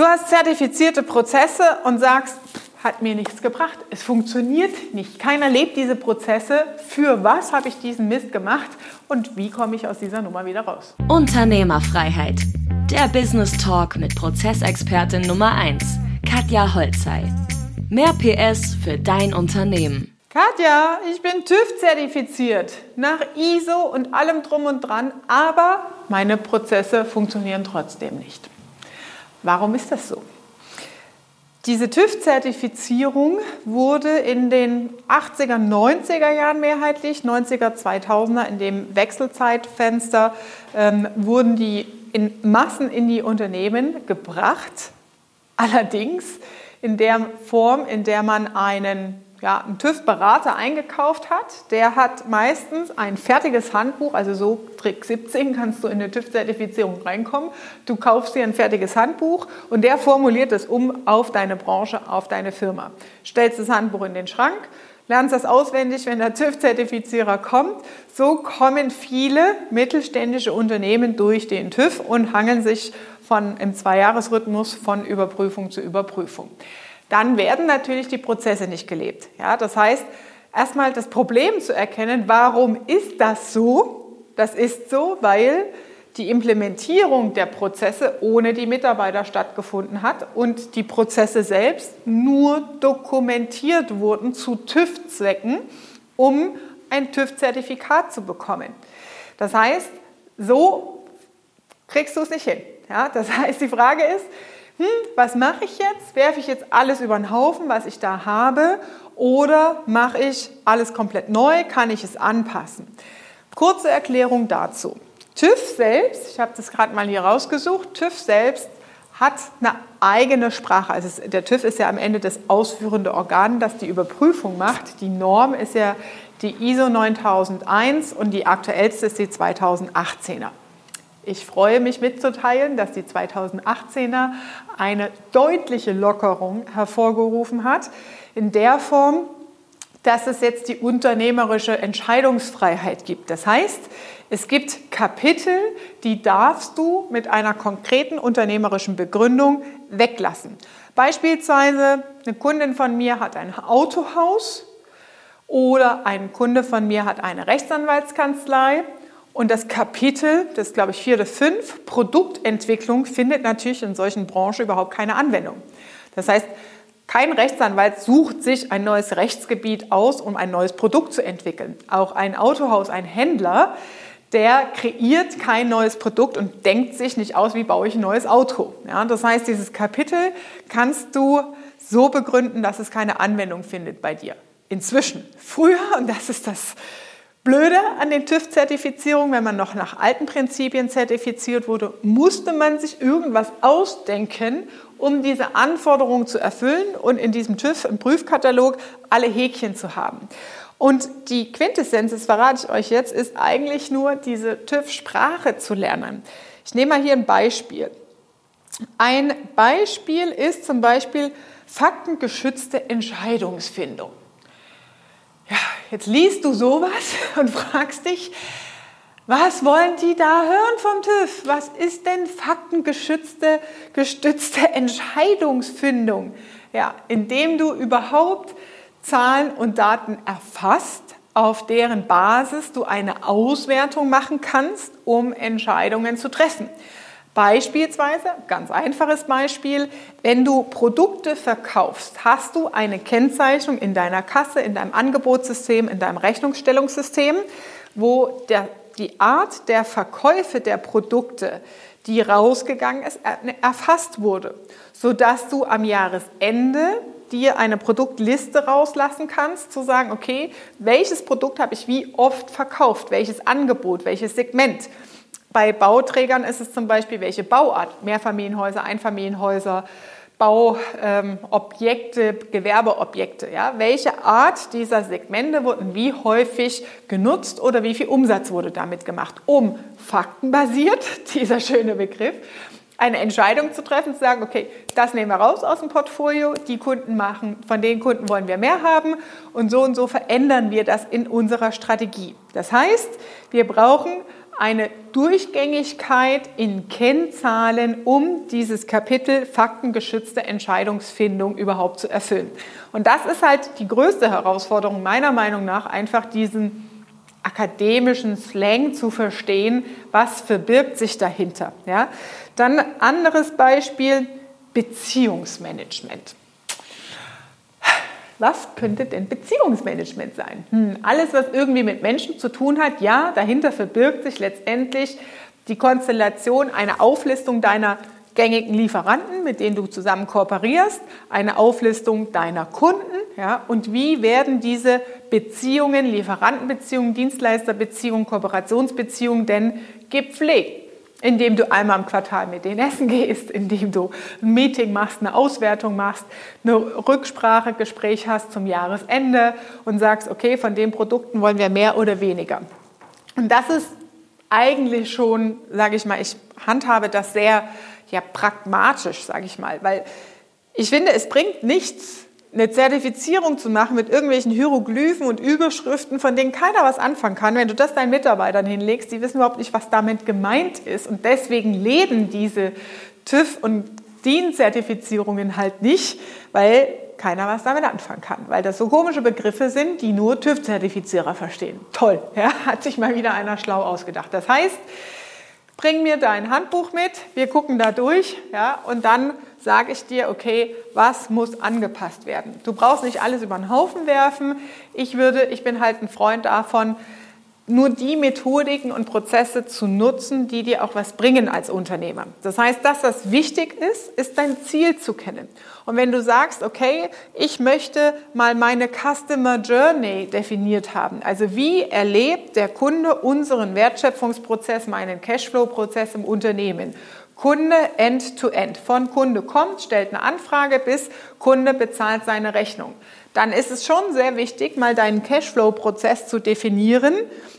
Du hast zertifizierte Prozesse und sagst, hat mir nichts gebracht. Es funktioniert nicht. Keiner lebt diese Prozesse. Für was habe ich diesen Mist gemacht und wie komme ich aus dieser Nummer wieder raus? Unternehmerfreiheit. Der Business Talk mit Prozessexpertin Nummer 1, Katja Holzei. Mehr PS für dein Unternehmen. Katja, ich bin TÜV-zertifiziert, nach ISO und allem drum und dran, aber meine Prozesse funktionieren trotzdem nicht. Warum ist das so? Diese TÜV-Zertifizierung wurde in den 80er, 90er Jahren mehrheitlich, 90er, 2000er, in dem Wechselzeitfenster, ähm, wurden die in Massen in die Unternehmen gebracht. Allerdings in der Form, in der man einen ja, einen TÜV-Berater eingekauft hat, der hat meistens ein fertiges Handbuch, also so Trick 17 kannst du in eine TÜV-Zertifizierung reinkommen. Du kaufst dir ein fertiges Handbuch und der formuliert es um auf deine Branche, auf deine Firma. Stellst das Handbuch in den Schrank, lernst das auswendig, wenn der TÜV-Zertifizierer kommt. So kommen viele mittelständische Unternehmen durch den TÜV und hangeln sich von, im Zweijahresrhythmus von Überprüfung zu Überprüfung dann werden natürlich die Prozesse nicht gelebt. Ja, das heißt, erstmal das Problem zu erkennen, warum ist das so? Das ist so, weil die Implementierung der Prozesse ohne die Mitarbeiter stattgefunden hat und die Prozesse selbst nur dokumentiert wurden zu TÜV-Zwecken, um ein TÜV-Zertifikat zu bekommen. Das heißt, so kriegst du es nicht hin. Ja, das heißt, die Frage ist, hm, was mache ich jetzt? Werfe ich jetzt alles über den Haufen, was ich da habe? Oder mache ich alles komplett neu? Kann ich es anpassen? Kurze Erklärung dazu. TÜV selbst, ich habe das gerade mal hier rausgesucht, TÜV selbst hat eine eigene Sprache. Also der TÜV ist ja am Ende das ausführende Organ, das die Überprüfung macht. Die Norm ist ja die ISO 9001 und die aktuellste ist die 2018er. Ich freue mich mitzuteilen, dass die 2018er eine deutliche Lockerung hervorgerufen hat, in der Form, dass es jetzt die unternehmerische Entscheidungsfreiheit gibt. Das heißt, es gibt Kapitel, die darfst du mit einer konkreten unternehmerischen Begründung weglassen. Beispielsweise, eine Kundin von mir hat ein Autohaus oder ein Kunde von mir hat eine Rechtsanwaltskanzlei und das Kapitel, das ist glaube ich vier oder fünf, Produktentwicklung findet natürlich in solchen Branchen überhaupt keine Anwendung. Das heißt, kein Rechtsanwalt sucht sich ein neues Rechtsgebiet aus, um ein neues Produkt zu entwickeln. Auch ein Autohaus, ein Händler, der kreiert kein neues Produkt und denkt sich nicht aus, wie baue ich ein neues Auto. Ja, das heißt, dieses Kapitel kannst du so begründen, dass es keine Anwendung findet bei dir. Inzwischen. Früher, und das ist das Blöde an den TÜV-Zertifizierungen, wenn man noch nach alten Prinzipien zertifiziert wurde, musste man sich irgendwas ausdenken, um diese Anforderungen zu erfüllen und in diesem TÜV, im Prüfkatalog, alle Häkchen zu haben. Und die Quintessenz, das verrate ich euch jetzt, ist eigentlich nur diese TÜV-Sprache zu lernen. Ich nehme mal hier ein Beispiel. Ein Beispiel ist zum Beispiel faktengeschützte Entscheidungsfindung. Jetzt liest du sowas und fragst dich, was wollen die da hören vom TÜV? Was ist denn faktengeschützte, gestützte Entscheidungsfindung? Ja, indem du überhaupt Zahlen und Daten erfasst, auf deren Basis du eine Auswertung machen kannst, um Entscheidungen zu treffen. Beispielsweise, ganz einfaches Beispiel, wenn du Produkte verkaufst, hast du eine Kennzeichnung in deiner Kasse, in deinem Angebotssystem, in deinem Rechnungsstellungssystem, wo der, die Art der Verkäufe der Produkte, die rausgegangen ist, erfasst wurde, sodass du am Jahresende dir eine Produktliste rauslassen kannst, zu sagen, okay, welches Produkt habe ich wie oft verkauft, welches Angebot, welches Segment. Bei Bauträgern ist es zum Beispiel, welche Bauart, Mehrfamilienhäuser, Einfamilienhäuser, Bauobjekte, ähm, Gewerbeobjekte. Ja? Welche Art dieser Segmente wurden wie häufig genutzt oder wie viel Umsatz wurde damit gemacht, um faktenbasiert, dieser schöne Begriff, eine Entscheidung zu treffen, zu sagen, okay, das nehmen wir raus aus dem Portfolio, die Kunden machen, von den Kunden wollen wir mehr haben und so und so verändern wir das in unserer Strategie. Das heißt, wir brauchen eine Durchgängigkeit in Kennzahlen, um dieses Kapitel faktengeschützte Entscheidungsfindung überhaupt zu erfüllen. Und das ist halt die größte Herausforderung meiner Meinung nach, einfach diesen akademischen Slang zu verstehen, was verbirgt sich dahinter. Ja? Dann anderes Beispiel, Beziehungsmanagement. Was könnte denn Beziehungsmanagement sein? Hm, alles, was irgendwie mit Menschen zu tun hat, ja, dahinter verbirgt sich letztendlich die Konstellation, eine Auflistung deiner gängigen Lieferanten, mit denen du zusammen kooperierst, eine Auflistung deiner Kunden ja, und wie werden diese Beziehungen, Lieferantenbeziehungen, Dienstleisterbeziehungen, Kooperationsbeziehungen denn gepflegt? Indem du einmal im Quartal mit denen essen gehst, indem du ein Meeting machst, eine Auswertung machst, eine Rücksprache, Gespräch hast zum Jahresende und sagst, okay, von den Produkten wollen wir mehr oder weniger. Und das ist eigentlich schon, sage ich mal, ich handhabe das sehr ja, pragmatisch, sage ich mal, weil ich finde, es bringt nichts, eine Zertifizierung zu machen mit irgendwelchen Hieroglyphen und Überschriften, von denen keiner was anfangen kann. Wenn du das deinen Mitarbeitern hinlegst, die wissen überhaupt nicht, was damit gemeint ist. Und deswegen leben diese TÜV- und DIN-Zertifizierungen halt nicht, weil keiner was damit anfangen kann, weil das so komische Begriffe sind, die nur TÜV-Zertifizierer verstehen. Toll, ja, hat sich mal wieder einer schlau ausgedacht. Das heißt, bring mir dein Handbuch mit, wir gucken da durch ja, und dann sage ich dir, okay, was muss angepasst werden. Du brauchst nicht alles über den Haufen werfen. Ich würde, ich bin halt ein Freund davon, nur die Methodiken und Prozesse zu nutzen, die dir auch was bringen als Unternehmer. Das heißt, das, was wichtig ist, ist dein Ziel zu kennen. Und wenn du sagst, okay, ich möchte mal meine Customer Journey definiert haben, also wie erlebt der Kunde unseren Wertschöpfungsprozess, meinen Cashflow-Prozess im Unternehmen? Kunde end-to-end. -end. Von Kunde kommt, stellt eine Anfrage bis Kunde bezahlt seine Rechnung. Dann ist es schon sehr wichtig, mal deinen Cashflow-Prozess zu definieren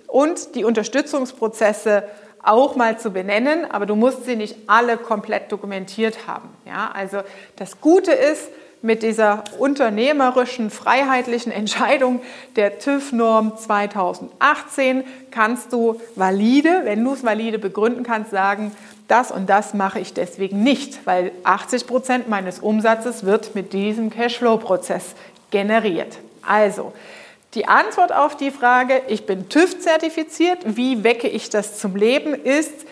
und die Unterstützungsprozesse auch mal zu benennen, aber du musst sie nicht alle komplett dokumentiert haben. Ja, also das Gute ist, mit dieser unternehmerischen, freiheitlichen Entscheidung der TÜV-Norm 2018 kannst du valide, wenn du es valide begründen kannst, sagen, das und das mache ich deswegen nicht, weil 80 Prozent meines Umsatzes wird mit diesem Cashflow-Prozess generiert. Also, die Antwort auf die Frage, ich bin TÜV-zertifiziert, wie wecke ich das zum Leben, ist,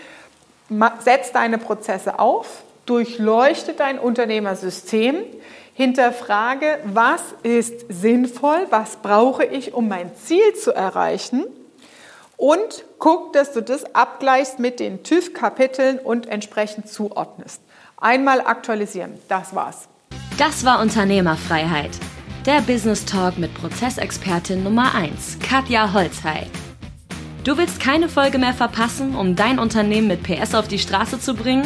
setz deine Prozesse auf, durchleuchte dein Unternehmersystem, hinterfrage, was ist sinnvoll, was brauche ich, um mein Ziel zu erreichen und guck, dass du das abgleichst mit den TÜV-Kapiteln und entsprechend zuordnest. Einmal aktualisieren, das war's. Das war Unternehmerfreiheit. Der Business Talk mit Prozessexpertin Nummer 1, Katja Holzhey. Du willst keine Folge mehr verpassen, um dein Unternehmen mit PS auf die Straße zu bringen?